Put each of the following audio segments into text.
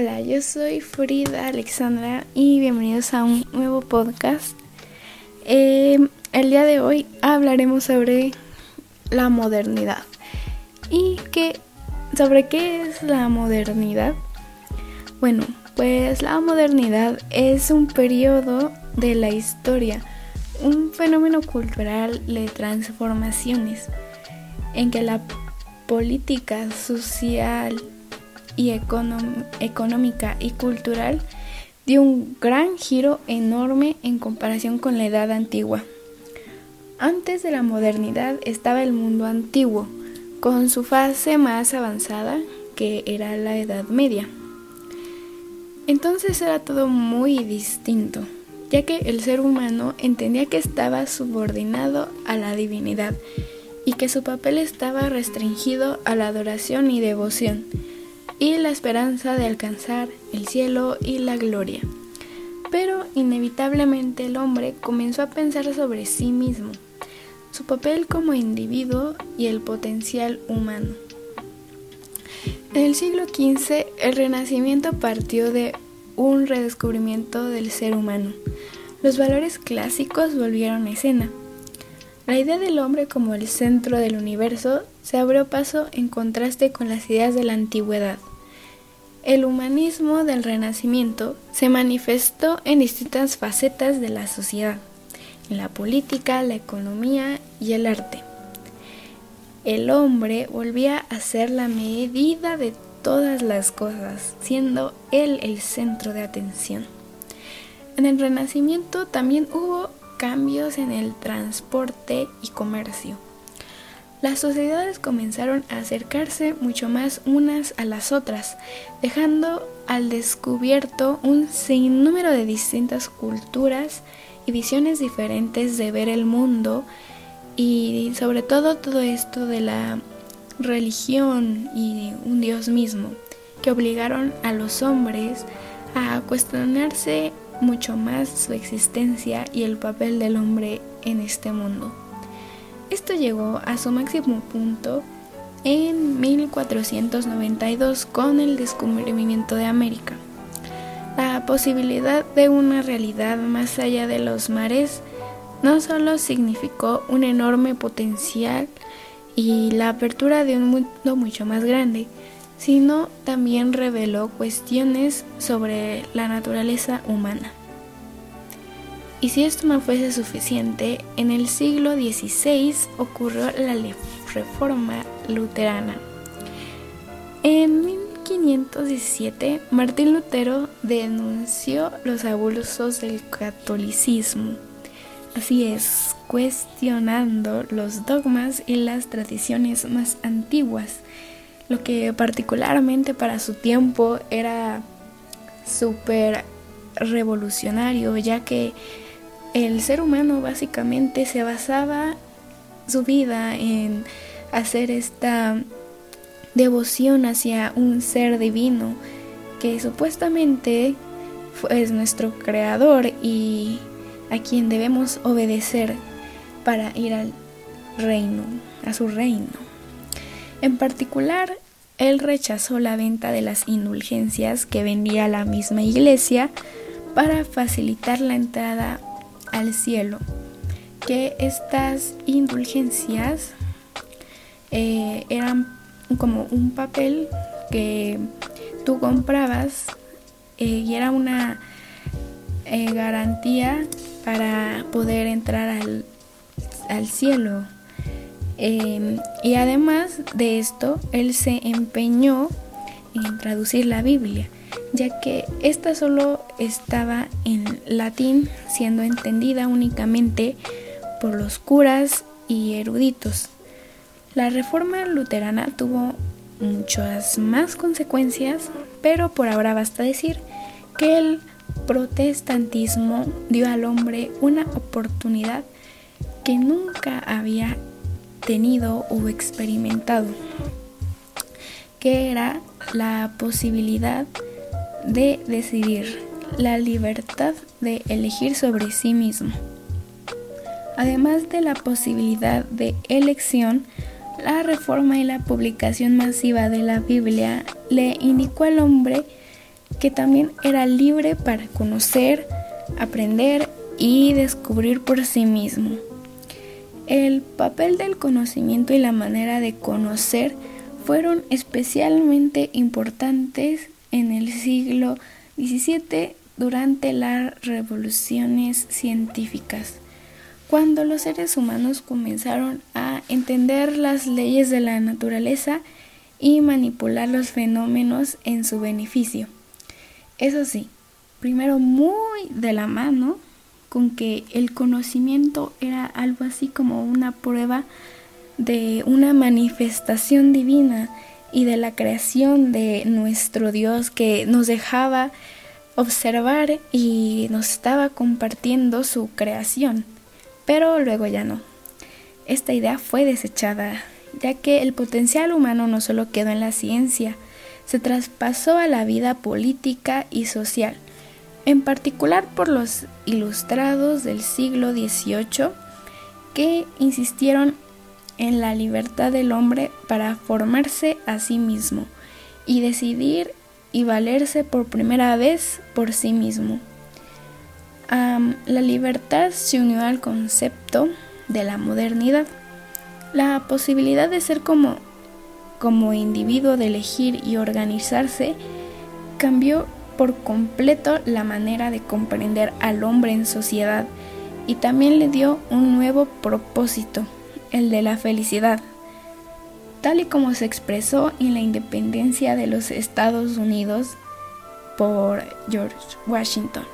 Hola, yo soy Frida Alexandra y bienvenidos a un nuevo podcast. Eh, el día de hoy hablaremos sobre la modernidad. ¿Y qué, sobre qué es la modernidad? Bueno, pues la modernidad es un periodo de la historia, un fenómeno cultural de transformaciones en que la política social y económica y cultural dio un gran giro enorme en comparación con la edad antigua. Antes de la modernidad estaba el mundo antiguo, con su fase más avanzada, que era la Edad Media. Entonces era todo muy distinto, ya que el ser humano entendía que estaba subordinado a la divinidad y que su papel estaba restringido a la adoración y devoción y la esperanza de alcanzar el cielo y la gloria. Pero inevitablemente el hombre comenzó a pensar sobre sí mismo, su papel como individuo y el potencial humano. En el siglo XV el Renacimiento partió de un redescubrimiento del ser humano. Los valores clásicos volvieron a escena. La idea del hombre como el centro del universo se abrió paso en contraste con las ideas de la antigüedad. El humanismo del Renacimiento se manifestó en distintas facetas de la sociedad, en la política, la economía y el arte. El hombre volvía a ser la medida de todas las cosas, siendo él el centro de atención. En el Renacimiento también hubo cambios en el transporte y comercio las sociedades comenzaron a acercarse mucho más unas a las otras, dejando al descubierto un sinnúmero de distintas culturas y visiones diferentes de ver el mundo y sobre todo todo esto de la religión y un Dios mismo, que obligaron a los hombres a cuestionarse mucho más su existencia y el papel del hombre en este mundo. Esto llegó a su máximo punto en 1492 con el descubrimiento de América. La posibilidad de una realidad más allá de los mares no solo significó un enorme potencial y la apertura de un mundo mucho más grande, sino también reveló cuestiones sobre la naturaleza humana. Y si esto no fuese suficiente, en el siglo XVI ocurrió la reforma luterana. En 1517, Martín Lutero denunció los abusos del catolicismo. Así es, cuestionando los dogmas y las tradiciones más antiguas, lo que particularmente para su tiempo era súper revolucionario, ya que el ser humano básicamente se basaba su vida en hacer esta devoción hacia un ser divino que supuestamente es nuestro creador y a quien debemos obedecer para ir al reino, a su reino. En particular, él rechazó la venta de las indulgencias que vendía la misma iglesia para facilitar la entrada al cielo, que estas indulgencias eh, eran como un papel que tú comprabas eh, y era una eh, garantía para poder entrar al, al cielo. Em, y además de esto, él se empeñó en traducir la Biblia ya que esta solo estaba en latín, siendo entendida únicamente por los curas y eruditos. La reforma luterana tuvo muchas más consecuencias, pero por ahora basta decir que el protestantismo dio al hombre una oportunidad que nunca había tenido o experimentado, que era la posibilidad de decidir, la libertad de elegir sobre sí mismo. Además de la posibilidad de elección, la reforma y la publicación masiva de la Biblia le indicó al hombre que también era libre para conocer, aprender y descubrir por sí mismo. El papel del conocimiento y la manera de conocer fueron especialmente importantes en el siglo XVII durante las revoluciones científicas, cuando los seres humanos comenzaron a entender las leyes de la naturaleza y manipular los fenómenos en su beneficio. Eso sí, primero muy de la mano con que el conocimiento era algo así como una prueba de una manifestación divina y de la creación de nuestro Dios que nos dejaba observar y nos estaba compartiendo su creación. Pero luego ya no. Esta idea fue desechada, ya que el potencial humano no solo quedó en la ciencia, se traspasó a la vida política y social, en particular por los ilustrados del siglo XVIII que insistieron en la libertad del hombre para formarse a sí mismo y decidir y valerse por primera vez por sí mismo. la libertad se unió al concepto de la modernidad, la posibilidad de ser como, como individuo, de elegir y organizarse, cambió por completo la manera de comprender al hombre en sociedad y también le dio un nuevo propósito el de la felicidad, tal y como se expresó en la independencia de los Estados Unidos por George Washington.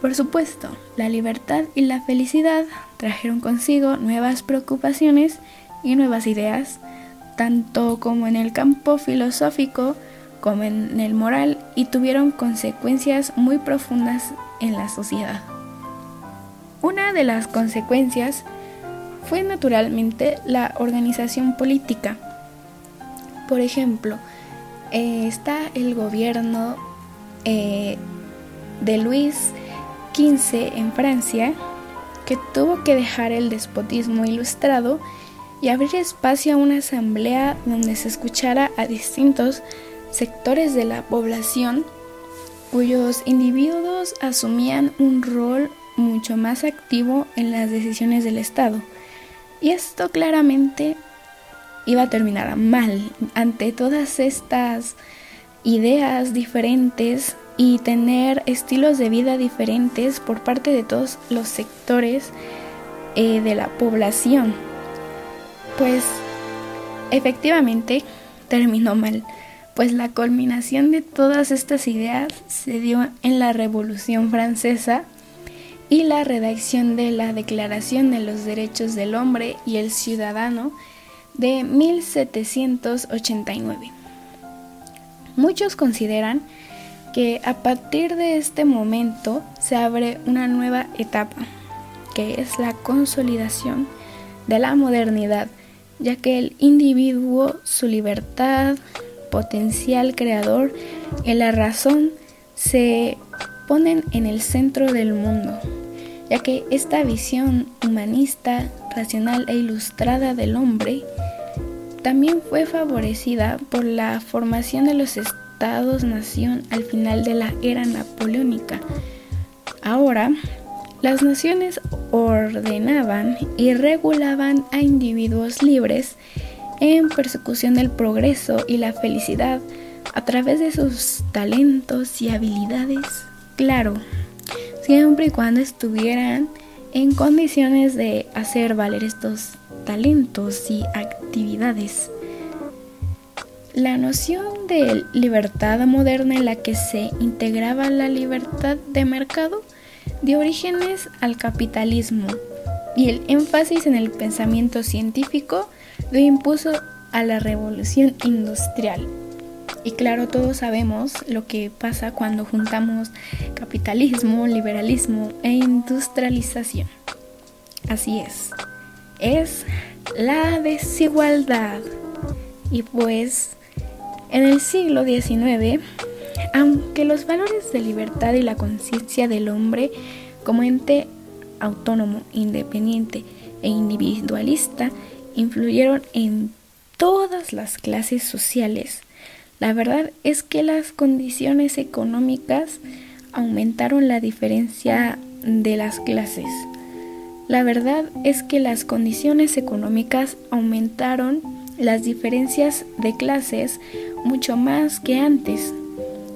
Por supuesto, la libertad y la felicidad trajeron consigo nuevas preocupaciones y nuevas ideas, tanto como en el campo filosófico como en el moral, y tuvieron consecuencias muy profundas en la sociedad. Una de las consecuencias fue naturalmente la organización política. Por ejemplo, eh, está el gobierno eh, de Luis XV en Francia, que tuvo que dejar el despotismo ilustrado y abrir espacio a una asamblea donde se escuchara a distintos sectores de la población cuyos individuos asumían un rol mucho más activo en las decisiones del Estado. Y esto claramente iba a terminar mal ante todas estas ideas diferentes y tener estilos de vida diferentes por parte de todos los sectores eh, de la población. Pues efectivamente terminó mal, pues la culminación de todas estas ideas se dio en la Revolución Francesa y la redacción de la Declaración de los Derechos del Hombre y el Ciudadano de 1789. Muchos consideran que a partir de este momento se abre una nueva etapa, que es la consolidación de la modernidad, ya que el individuo, su libertad, potencial creador y la razón se ponen en el centro del mundo ya que esta visión humanista, racional e ilustrada del hombre también fue favorecida por la formación de los estados-nación al final de la era napoleónica. Ahora, las naciones ordenaban y regulaban a individuos libres en persecución del progreso y la felicidad a través de sus talentos y habilidades. Claro, siempre y cuando estuvieran en condiciones de hacer valer estos talentos y actividades. La noción de libertad moderna en la que se integraba la libertad de mercado dio orígenes al capitalismo y el énfasis en el pensamiento científico dio impulso a la revolución industrial. Y claro, todos sabemos lo que pasa cuando juntamos capitalismo, liberalismo e industrialización. Así es, es la desigualdad. Y pues, en el siglo XIX, aunque los valores de libertad y la conciencia del hombre como ente autónomo, independiente e individualista influyeron en todas las clases sociales, La verdad es que las condiciones económicas aumentaron la diferencia de las clases. La verdad es que las condiciones económicas aumentaron las diferencias de clases mucho más que antes.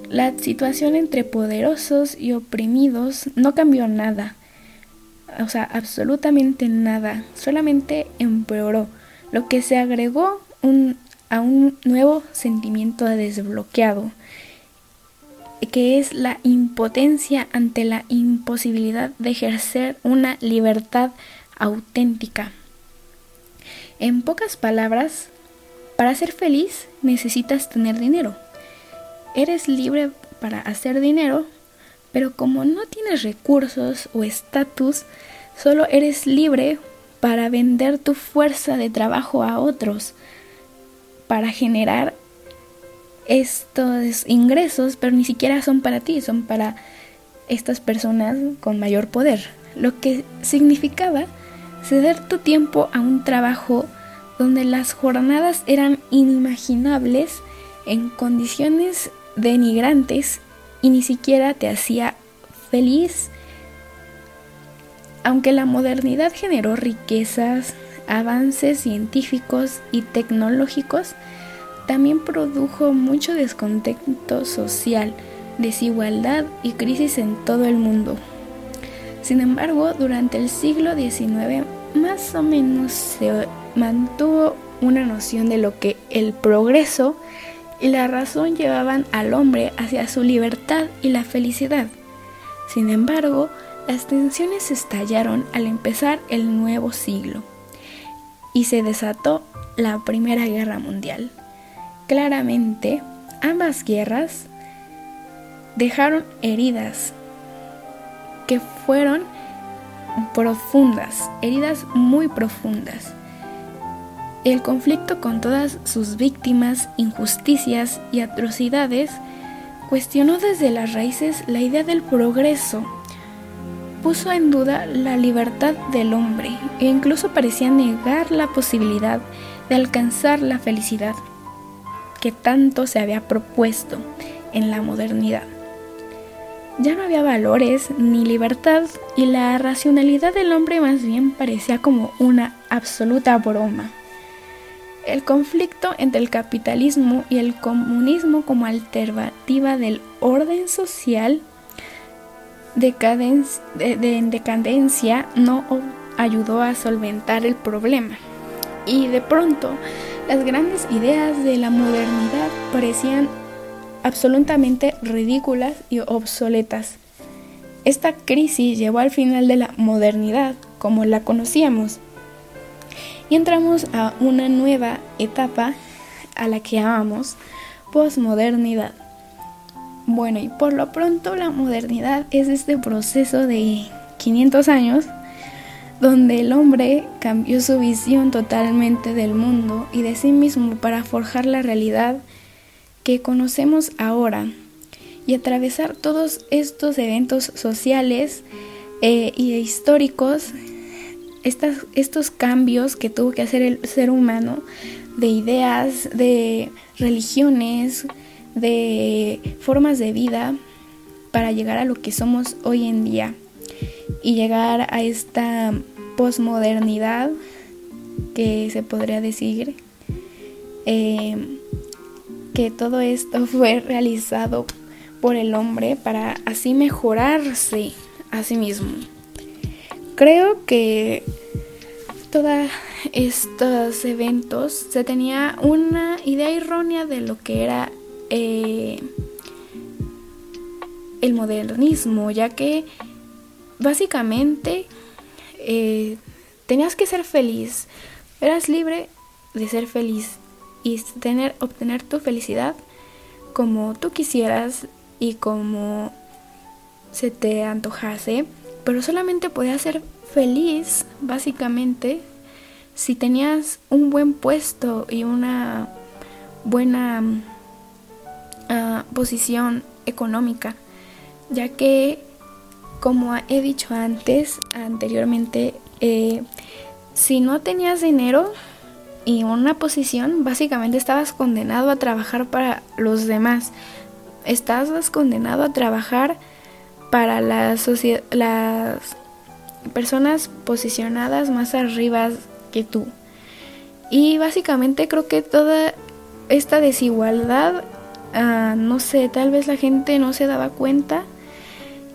La situación entre poderosos y oprimidos no cambió nada. O sea, absolutamente nada. Solamente empeoró. Lo que se agregó a un nuevo sentimiento desbloqueado, que es la impotencia ante la imposibilidad de ejercer una libertad auténtica. En pocas palabras, para ser feliz necesitas tener dinero. Eres libre para hacer dinero, pero como no tienes recursos o estatus, solo eres libre para vender tu fuerza de trabajo a otros, para generar estos ingresos, pero ni siquiera son para ti, son para estas personas con mayor poder, lo que significaba ceder tu tiempo a un trabajo donde las jornadas eran inimaginables en condiciones denigrantes y ni siquiera te hacía feliz. Aunque la modernidad generó riquezas, avances científicos y tecnológicos, también produjo mucho descontento social, desigualdad y crisis en todo el mundo. Sin embargo, durante el siglo XIX más o menos se mantuvo una noción de lo que el progreso y la razón llevaban al hombre hacia su libertad y la felicidad. Sin embargo, las tensiones estallaron al empezar el nuevo siglo y se desató la Primera Guerra Mundial. Claramente, ambas guerras dejaron heridas que fueron profundas, heridas muy profundas. El conflicto con todas sus víctimas, injusticias y atrocidades cuestionó desde las raíces la idea del progreso, puso en duda la libertad del hombre e incluso parecía negar la posibilidad de alcanzar la felicidad que tanto se había propuesto en la modernidad. Ya no había valores ni libertad y la racionalidad del hombre más bien parecía como una absoluta broma. El conflicto entre el capitalismo y el comunismo como alternativa del orden social de, en decadencia no ayudó a solventar el problema. Y de pronto, las grandes ideas de la modernidad parecían absolutamente ridículas y obsoletas. Esta crisis llevó al final de la modernidad como la conocíamos y entramos a una nueva etapa a la que llamamos posmodernidad. Bueno, y por lo pronto la modernidad es este proceso de 500 años donde el hombre cambió su visión totalmente del mundo y de sí mismo para forjar la realidad que conocemos ahora y atravesar todos estos eventos sociales e históricos estos cambios que tuvo que hacer el ser humano de ideas, de religiones, de formas de vida para llegar a lo que somos hoy en día y llegar a esta posmodernidad que se podría decir eh, que todo esto fue realizado por el hombre para así mejorarse a sí mismo. Creo que todos estos eventos se tenía una idea errónea de lo que era eh, el modernismo, ya que básicamente eh, tenías que ser feliz, eras libre de ser feliz y tener, obtener tu felicidad como tú quisieras y como se te antojase pero solamente podías ser feliz, básicamente, si tenías un buen puesto y una buena ah, posición económica, ya que, como he dicho antes, anteriormente, eh, si no tenías dinero, y una posición, básicamente estabas condenado a trabajar para los demás. Estabas condenado a trabajar para la las personas posicionadas más arriba que tú. Y básicamente creo que toda esta desigualdad, ah, no sé, tal vez la gente no se daba cuenta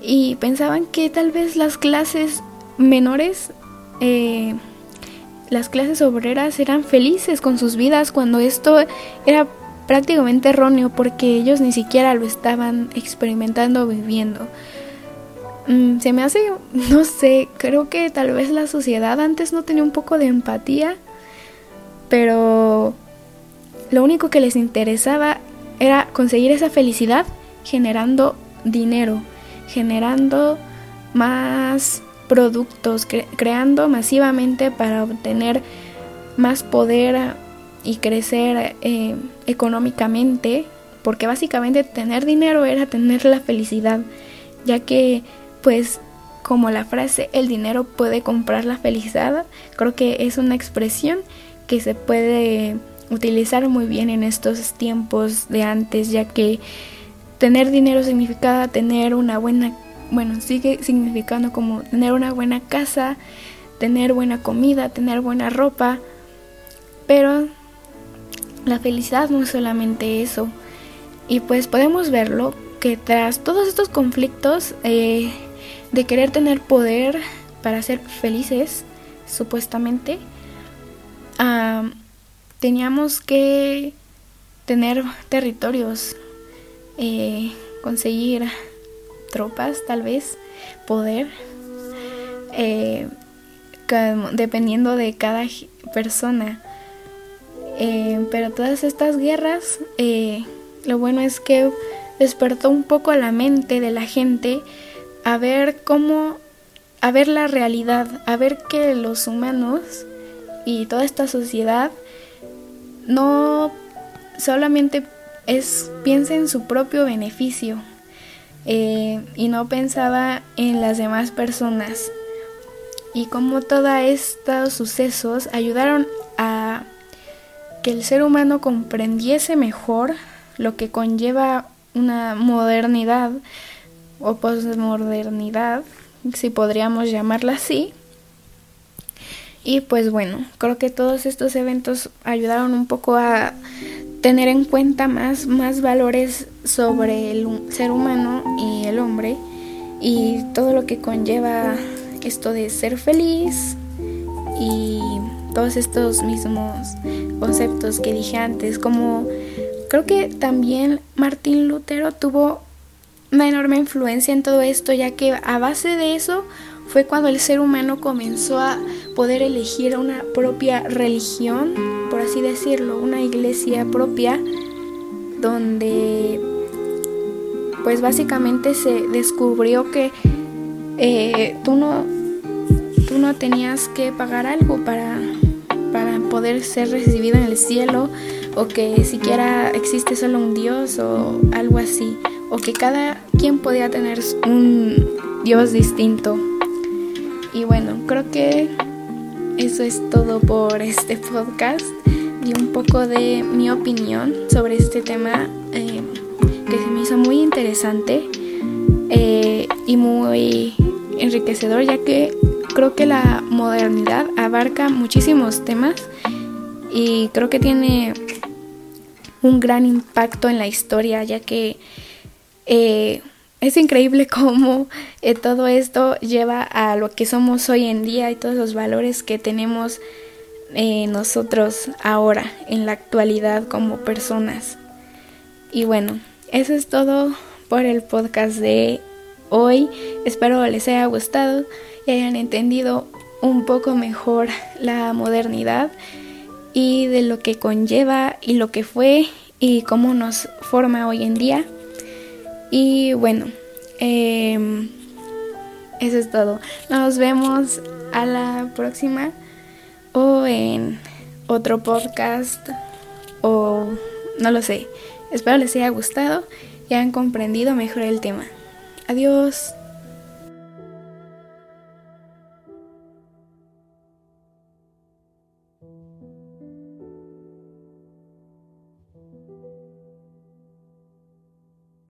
y pensaban que tal vez las clases menores, eh, las clases obreras eran felices con sus vidas cuando esto era prácticamente erróneo porque ellos ni siquiera lo estaban experimentando o viviendo. Mm, se me hace, no sé, creo que tal vez la sociedad antes no tenía un poco de empatía, pero lo único que les interesaba era conseguir esa felicidad generando dinero, generando más productos, creando masivamente para obtener más poder y crecer eh, económicamente, porque básicamente tener dinero era tener la felicidad, ya que pues como la frase el dinero puede comprar la felicidad, creo que es una expresión que se puede utilizar muy bien en estos tiempos de antes, ya que tener dinero significaba tener una buena, bueno, sigue significando como tener una buena casa, tener buena comida, tener buena ropa, pero la felicidad no es solamente eso. Y pues podemos verlo que tras todos estos conflictos, eh, de querer tener poder para ser felices, supuestamente, teníamos que tener territorios, eh, conseguir tropas, tal vez, poder, eh, dependiendo de cada persona. Eh, pero todas estas guerras, lo bueno es que despertó un poco la mente de la gente a ver cómo, a ver la realidad, a ver que los humanos y toda esta sociedad no solamente es piensa en su propio beneficio eh, y no pensaba en las demás personas y cómo todos estos sucesos ayudaron a que el ser humano comprendiese mejor lo que conlleva una modernidad o postmodernidad, si podríamos llamarla así. Y pues bueno, creo que todos estos eventos ayudaron un poco a tener en cuenta más, más valores sobre el ser humano y el hombre y todo lo que conlleva esto de ser feliz y todos estos mismos conceptos que dije antes, como creo que también Martín Lutero tuvo una enorme influencia en todo esto, ya que a base de eso fue cuando el ser humano comenzó a poder elegir una propia religión, por así decirlo, una iglesia propia, donde pues básicamente se descubrió que eh, tú, no, tú no tenías que pagar algo para, para poder ser recibido en el cielo o que siquiera existe solo un Dios o algo así o que cada quien podía tener un Dios distinto. Y bueno, creo que eso es todo por este podcast. Y un poco de mi opinión sobre este tema eh, que se me hizo muy interesante eh, y muy enriquecedor ya que creo que la modernidad abarca muchísimos temas y creo que tiene un gran impacto en la historia ya que eh, es increíble cómo eh, todo esto lleva a lo que somos hoy en día y todos los valores que tenemos eh, nosotros ahora, en la actualidad como personas. Y bueno, eso es todo por el podcast de hoy. Espero les haya gustado y hayan entendido un poco mejor la modernidad y de lo que conlleva y lo que fue y cómo nos forma hoy en día. Y bueno, em, eso es todo. Nos vemos a la próxima o en otro podcast o no lo sé. Espero les haya gustado y hayan comprendido mejor el tema. Adiós.